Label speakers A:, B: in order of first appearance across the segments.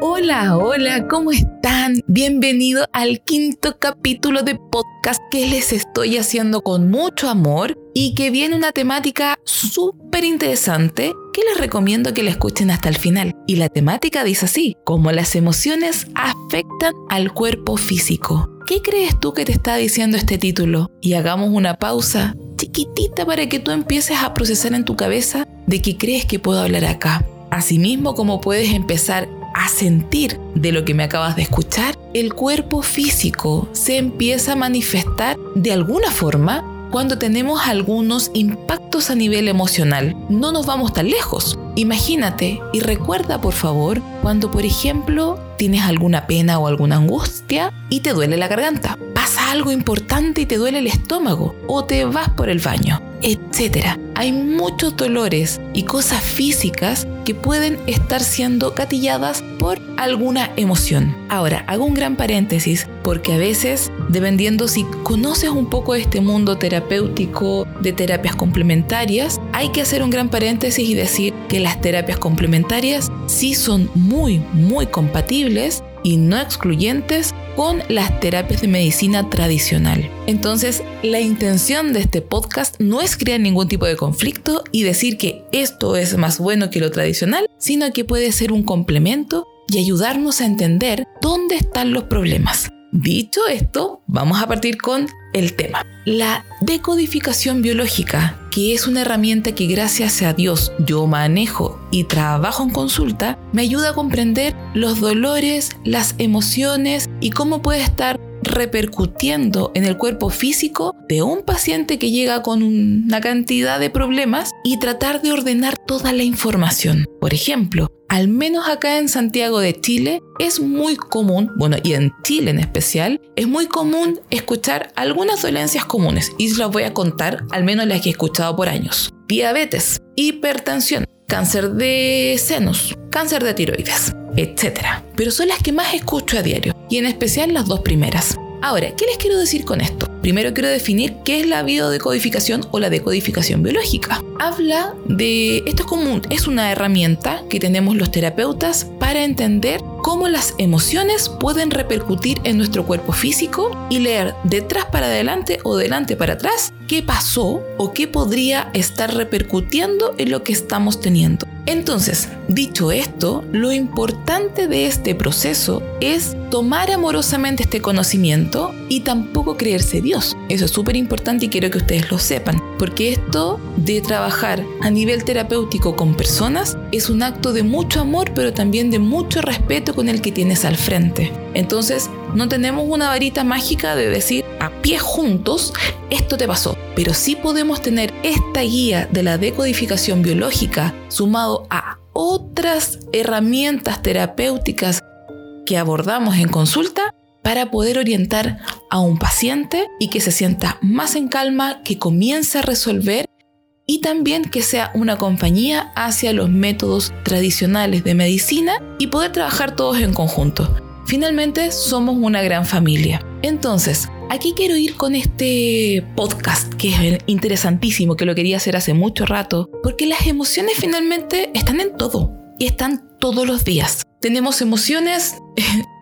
A: Hola, hola, ¿cómo están? Bienvenido al quinto capítulo de podcast que les estoy haciendo con mucho amor y que viene una temática súper interesante que les recomiendo que la escuchen hasta el final. Y la temática dice así, cómo las emociones afectan al cuerpo físico. ¿Qué crees tú que te está diciendo este título? Y hagamos una pausa chiquitita para que tú empieces a procesar en tu cabeza de qué crees que puedo hablar acá. Asimismo, como puedes empezar a sentir de lo que me acabas de escuchar, el cuerpo físico se empieza a manifestar de alguna forma cuando tenemos algunos impactos a nivel emocional. No nos vamos tan lejos. Imagínate y recuerda por favor cuando por ejemplo tienes alguna pena o alguna angustia y te duele la garganta. Pasa algo importante y te duele el estómago o te vas por el baño, etc. Hay muchos dolores y cosas físicas que pueden estar siendo gatilladas por alguna emoción. Ahora, hago un gran paréntesis porque a veces, dependiendo si conoces un poco este mundo terapéutico de terapias complementarias, hay que hacer un gran paréntesis y decir que las terapias complementarias sí son muy, muy compatibles y no excluyentes con las terapias de medicina tradicional. Entonces, la intención de este podcast no es crear ningún tipo de conflicto y decir que esto es más bueno que lo tradicional, sino que puede ser un complemento y ayudarnos a entender dónde están los problemas. Dicho esto, vamos a partir con el tema. La decodificación biológica, que es una herramienta que gracias a Dios yo manejo y trabajo en consulta, me ayuda a comprender los dolores, las emociones y cómo puede estar repercutiendo en el cuerpo físico de un paciente que llega con una cantidad de problemas y tratar de ordenar toda la información. Por ejemplo, al menos acá en Santiago de Chile, es muy común, bueno, y en Chile en especial, es muy común escuchar algunas dolencias comunes y las voy a contar, al menos las que he escuchado por años. Diabetes, hipertensión, cáncer de senos, cáncer de tiroides, etc. Pero son las que más escucho a diario, y en especial las dos primeras. Ahora, ¿qué les quiero decir con esto? Primero quiero definir qué es la biodecodificación o la decodificación biológica. Habla de, esto es común, es una herramienta que tenemos los terapeutas para entender cómo las emociones pueden repercutir en nuestro cuerpo físico y leer detrás para adelante o delante para atrás qué pasó o qué podría estar repercutiendo en lo que estamos teniendo. Entonces, dicho esto, lo importante de este proceso es tomar amorosamente este conocimiento y tampoco creerse Dios. Eso es súper importante y quiero que ustedes lo sepan, porque esto de trabajar a nivel terapéutico con personas es un acto de mucho amor, pero también de mucho respeto con el que tienes al frente. Entonces, no tenemos una varita mágica de decir a pie juntos, esto te pasó, pero sí podemos tener esta guía de la decodificación biológica sumado a otras herramientas terapéuticas que abordamos en consulta para poder orientar a un paciente y que se sienta más en calma, que comience a resolver y también que sea una compañía hacia los métodos tradicionales de medicina y poder trabajar todos en conjunto. Finalmente, somos una gran familia. Entonces, aquí quiero ir con este podcast que es interesantísimo, que lo quería hacer hace mucho rato, porque las emociones finalmente están en todo y están todos los días. Tenemos emociones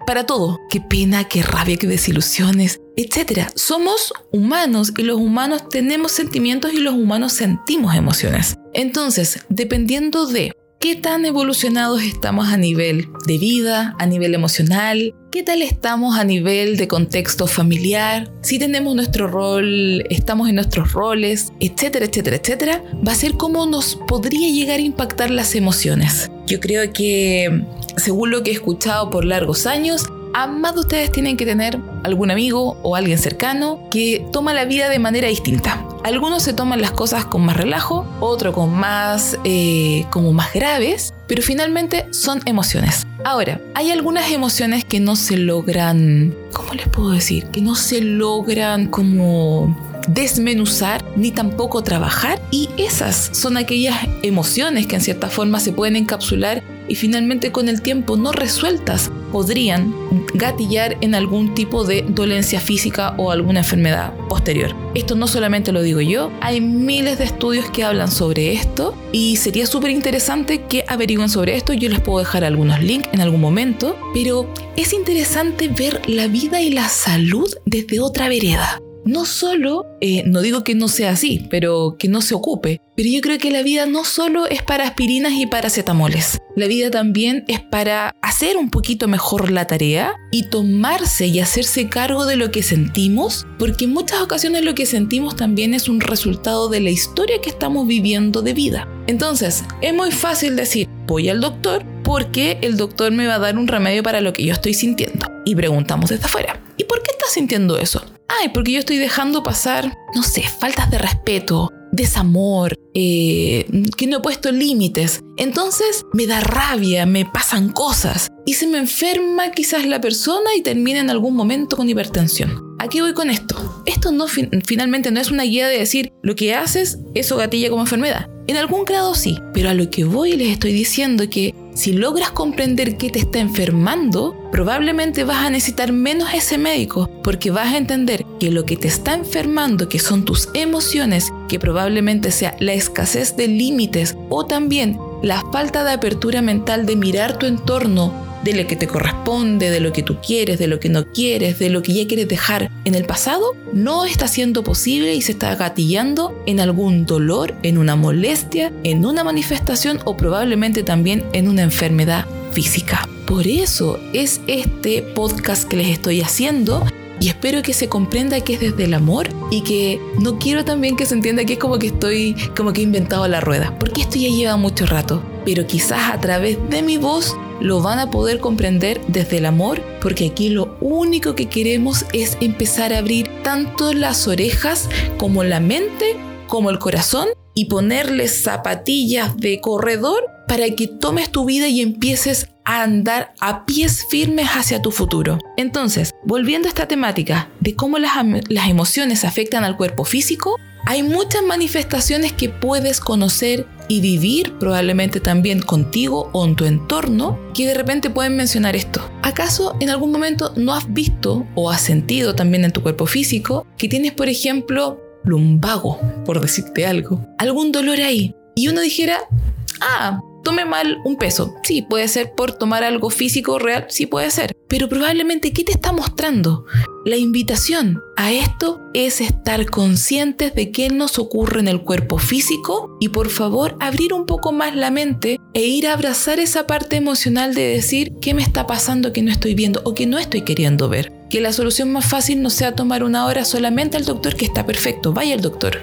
A: para todo. Qué pena, qué rabia, qué desilusiones, etc. Somos humanos y los humanos tenemos sentimientos y los humanos sentimos emociones. Entonces, dependiendo de qué tan evolucionados estamos a nivel de vida, a nivel emocional, qué tal estamos a nivel de contexto familiar, si tenemos nuestro rol, estamos en nuestros roles, etcétera, etcétera, etcétera, va a ser cómo nos podría llegar a impactar las emociones. Yo creo que, según lo que he escuchado por largos años, Ambas de ustedes tienen que tener algún amigo o alguien cercano que toma la vida de manera distinta. Algunos se toman las cosas con más relajo, otros con más, eh, como más graves, pero finalmente son emociones. Ahora, hay algunas emociones que no se logran, ¿cómo les puedo decir? Que no se logran como desmenuzar ni tampoco trabajar y esas son aquellas emociones que en cierta forma se pueden encapsular y finalmente con el tiempo no resueltas podrían gatillar en algún tipo de dolencia física o alguna enfermedad posterior. Esto no solamente lo digo yo, hay miles de estudios que hablan sobre esto y sería súper interesante que averigüen sobre esto. Yo les puedo dejar algunos links en algún momento, pero es interesante ver la vida y la salud desde otra vereda no solo, eh, no digo que no sea así, pero que no se ocupe, pero yo creo que la vida no solo es para aspirinas y paracetamoles. La vida también es para hacer un poquito mejor la tarea y tomarse y hacerse cargo de lo que sentimos, porque en muchas ocasiones lo que sentimos también es un resultado de la historia que estamos viviendo de vida. Entonces, es muy fácil decir, voy al doctor porque el doctor me va a dar un remedio para lo que yo estoy sintiendo. Y preguntamos desde afuera, ¿y por qué estás sintiendo eso? Ay, porque yo estoy dejando pasar, no sé, faltas de respeto, desamor, eh, que no he puesto límites. Entonces me da rabia, me pasan cosas y se me enferma quizás la persona y termina en algún momento con hipertensión. ¿A qué voy con esto? Esto no finalmente no es una guía de decir lo que haces, eso gatilla como enfermedad. En algún grado sí, pero a lo que voy les estoy diciendo que si logras comprender qué te está enfermando, probablemente vas a necesitar menos ese médico, porque vas a entender que lo que te está enfermando, que son tus emociones, que probablemente sea la escasez de límites o también la falta de apertura mental de mirar tu entorno de lo que te corresponde, de lo que tú quieres, de lo que no quieres, de lo que ya quieres dejar en el pasado, no está siendo posible y se está gatillando en algún dolor, en una molestia, en una manifestación o probablemente también en una enfermedad física. Por eso es este podcast que les estoy haciendo y espero que se comprenda que es desde el amor y que no quiero también que se entienda que es como que estoy, como que he inventado la rueda, porque esto ya lleva mucho rato. Pero quizás a través de mi voz lo van a poder comprender desde el amor, porque aquí lo único que queremos es empezar a abrir tanto las orejas como la mente, como el corazón, y ponerles zapatillas de corredor para que tomes tu vida y empieces a andar a pies firmes hacia tu futuro. Entonces, volviendo a esta temática de cómo las, las emociones afectan al cuerpo físico, hay muchas manifestaciones que puedes conocer y vivir probablemente también contigo o en tu entorno que de repente pueden mencionar esto. ¿Acaso en algún momento no has visto o has sentido también en tu cuerpo físico que tienes, por ejemplo, lumbago, por decirte algo, algún dolor ahí? Y uno dijera, ah, tome mal un peso. Sí, puede ser por tomar algo físico real, sí puede ser. Pero probablemente, ¿qué te está mostrando? La invitación a esto es estar conscientes de qué nos ocurre en el cuerpo físico y por favor abrir un poco más la mente e ir a abrazar esa parte emocional de decir qué me está pasando que no estoy viendo o que no estoy queriendo ver. Que la solución más fácil no sea tomar una hora solamente al doctor que está perfecto, vaya al doctor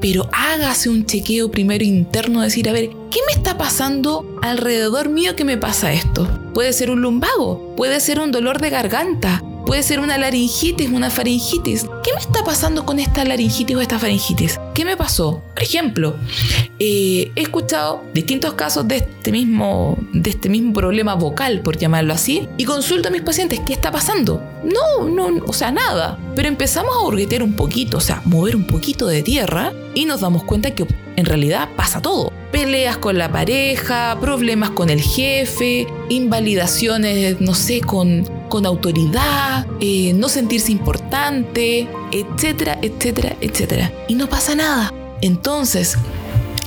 A: pero hágase un chequeo primero interno, decir, a ver, ¿qué me está pasando alrededor mío que me pasa esto? Puede ser un lumbago, puede ser un dolor de garganta, puede ser una laringitis, una faringitis. ¿Qué me está pasando con esta laringitis o esta faringitis? ¿Qué me pasó? Por ejemplo, eh, he escuchado distintos casos de este, mismo, de este mismo problema vocal, por llamarlo así, y consulto a mis pacientes, ¿qué está pasando? No, no, o sea, nada. Pero empezamos a hurguetear un poquito, o sea, mover un poquito de tierra y nos damos cuenta que en realidad pasa todo. Peleas con la pareja, problemas con el jefe, invalidaciones, no sé, con, con autoridad, eh, no sentirse importante, etcétera, etcétera, etcétera. Y no pasa nada. Entonces,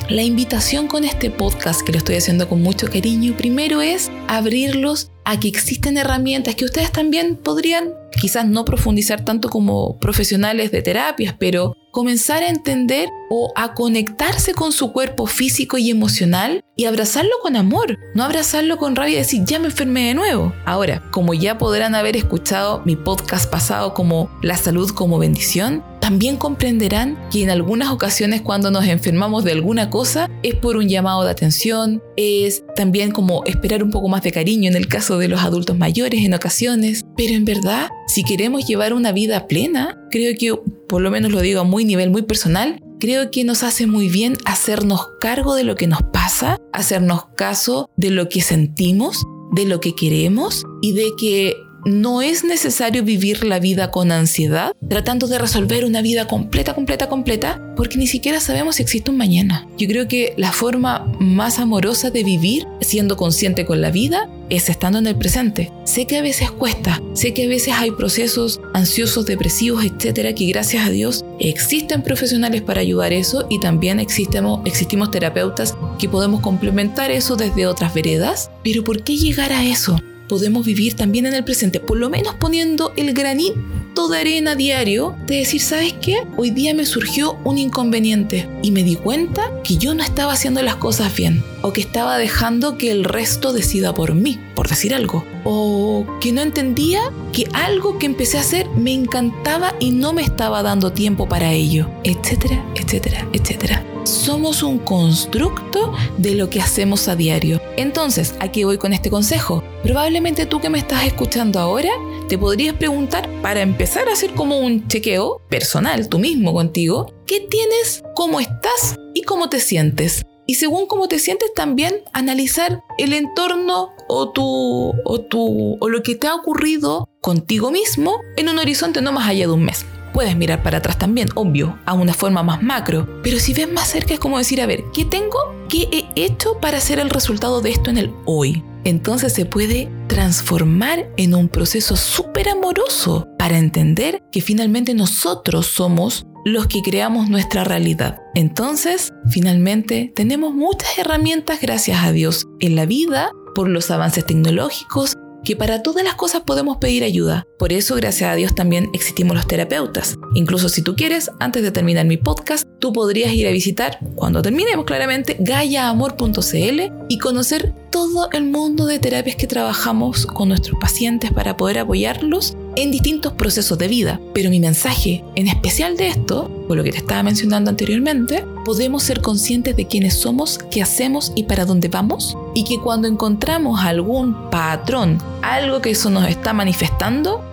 A: la invitación con este podcast que lo estoy haciendo con mucho cariño, primero es abrirlos a que existen herramientas que ustedes también podrían quizás no profundizar tanto como profesionales de terapias, pero comenzar a entender o a conectarse con su cuerpo físico y emocional y abrazarlo con amor, no abrazarlo con rabia y decir, ya me enfermé de nuevo. Ahora, como ya podrán haber escuchado mi podcast pasado como La salud como bendición, también comprenderán que en algunas ocasiones cuando nos enfermamos de alguna cosa es por un llamado de atención, es también como esperar un poco más de cariño en el caso de los adultos mayores en ocasiones, pero en verdad, si queremos llevar una vida plena, creo que, por lo menos lo digo a muy nivel muy personal, creo que nos hace muy bien hacernos cargo de lo que nos pasa, hacernos caso de lo que sentimos, de lo que queremos y de que no es necesario vivir la vida con ansiedad, tratando de resolver una vida completa, completa, completa, porque ni siquiera sabemos si existe un mañana. Yo creo que la forma más amorosa de vivir, siendo consciente con la vida, es estando en el presente. Sé que a veces cuesta, sé que a veces hay procesos ansiosos, depresivos, etcétera, que gracias a Dios existen profesionales para ayudar eso y también existimos, existimos terapeutas que podemos complementar eso desde otras veredas. Pero ¿por qué llegar a eso? Podemos vivir también en el presente, por lo menos poniendo el granito de arena diario de decir, ¿sabes qué? Hoy día me surgió un inconveniente y me di cuenta que yo no estaba haciendo las cosas bien o que estaba dejando que el resto decida por mí, por decir algo, o que no entendía que algo que empecé a hacer me encantaba y no me estaba dando tiempo para ello, etcétera, etcétera, etcétera somos un constructo de lo que hacemos a diario. Entonces, aquí voy con este consejo. Probablemente tú que me estás escuchando ahora, te podrías preguntar, para empezar a hacer como un chequeo personal, tú mismo contigo, ¿qué tienes, cómo estás y cómo te sientes? Y según cómo te sientes también analizar el entorno o tu, o tu o lo que te ha ocurrido contigo mismo en un horizonte no más allá de un mes. Puedes mirar para atrás también, obvio, a una forma más macro, pero si ves más cerca es como decir, a ver, ¿qué tengo? ¿Qué he hecho para hacer el resultado de esto en el hoy? Entonces se puede transformar en un proceso súper amoroso para entender que finalmente nosotros somos los que creamos nuestra realidad. Entonces, finalmente, tenemos muchas herramientas gracias a Dios en la vida por los avances tecnológicos, que para todas las cosas podemos pedir ayuda. Por eso, gracias a Dios, también existimos los terapeutas. Incluso si tú quieres, antes de terminar mi podcast, tú podrías ir a visitar, cuando terminemos claramente, gayaamor.cl y conocer todo el mundo de terapias que trabajamos con nuestros pacientes para poder apoyarlos en distintos procesos de vida. Pero mi mensaje en especial de esto, por lo que te estaba mencionando anteriormente, podemos ser conscientes de quiénes somos, qué hacemos y para dónde vamos. Y que cuando encontramos algún patrón, algo que eso nos está manifestando,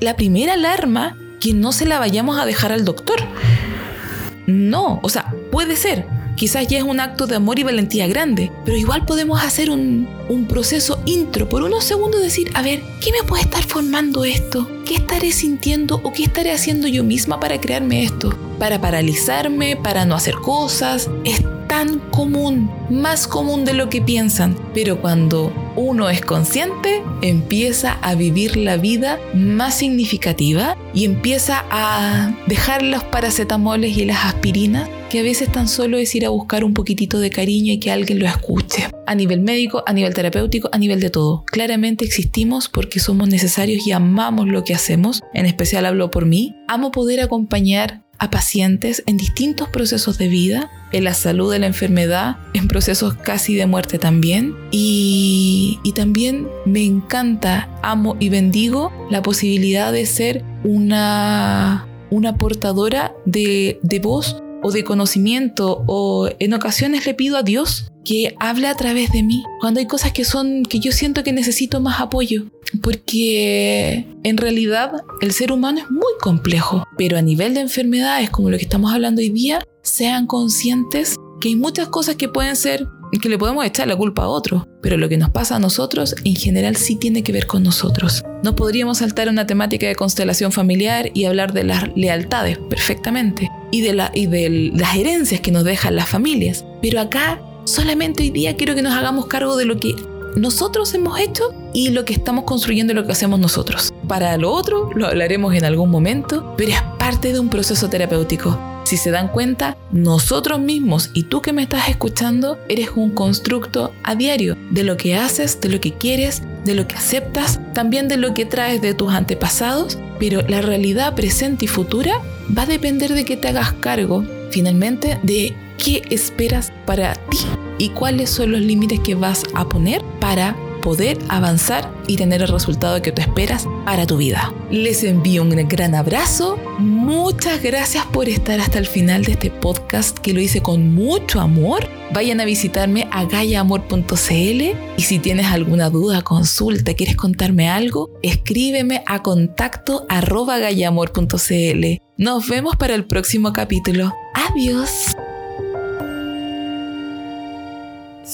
A: la primera alarma, que no se la vayamos a dejar al doctor. No, o sea, puede ser, Quizás ya es un acto de amor y valentía grande, pero igual podemos hacer un, proceso intro por unos segundos decir, a ver, ¿qué me puede estar formando esto? ¿Qué estaré sintiendo o qué estaré haciendo yo misma para crearme esto? Para paralizarme, para no hacer cosas. Es tan común, más común de lo que piensan, pero cuando uno es consciente, empieza a vivir la vida más significativa y empieza a dejar los paracetamoles y las aspirinas que a veces tan solo es ir a buscar un poquitito de cariño y que alguien lo escuche. A nivel médico, a nivel terapéutico, a nivel de todo. Claramente existimos porque somos necesarios y amamos lo que hacemos. En especial hablo por mí. Amo poder acompañar a pacientes en distintos procesos de vida, en la salud, de la enfermedad, en procesos casi de muerte también. Y, y, también me encanta, amo y bendigo la posibilidad de ser una, una portadora de, de voz o de conocimiento o en ocasiones le pido a Dios que hable a través de mí cuando hay cosas que son que yo siento que necesito más apoyo porque en realidad el ser humano es muy complejo pero a nivel de enfermedades como lo que estamos hablando hoy día sean conscientes que hay muchas cosas que pueden ser que le podemos echar la culpa a otro, pero lo que nos pasa a nosotros en general sí tiene que ver con nosotros. No podríamos saltar una temática de constelación familiar y hablar de las lealtades perfectamente y de, las herencias que nos dejan las familias, pero acá solamente hoy día quiero que nos hagamos cargo de lo que nosotros hemos hecho y lo que estamos construyendo y lo que hacemos nosotros. Para lo otro lo hablaremos en algún momento, pero es parte de un proceso terapéutico. Si se dan cuenta, nosotros mismos y tú que me estás escuchando, eres un constructo a diario de lo que haces, de lo que quieres, de lo que aceptas, también de lo que traes de tus antepasados, pero la realidad presente y futura va a depender de que te hagas cargo finalmente de qué esperas para ti y cuáles son los límites que vas a poner para poder avanzar y tener el resultado que tú esperas para tu vida. Les envío un gran abrazo. Muchas gracias por estar hasta el final de este podcast que lo hice con mucho amor. Vayan a visitarme a gayaamor.cl y si tienes alguna duda, consulta, quieres contarme algo, escríbeme a contacto arroba Nos vemos para el próximo capítulo. Adiós.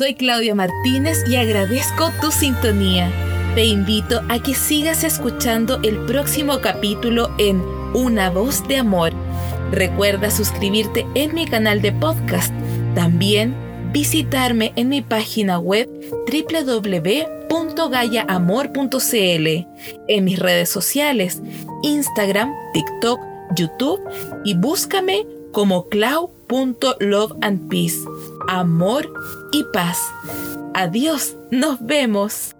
A: Soy Claudia Martínez y agradezco tu sintonía. Te invito a que sigas escuchando el próximo capítulo en Una voz de amor. Recuerda suscribirte en mi canal de podcast. También visitarme en mi página web www.gayaamor.cl, en mis redes sociales, Instagram, TikTok, YouTube y búscame como clau.loveandpeace. Amor y paz. Adiós, nos vemos.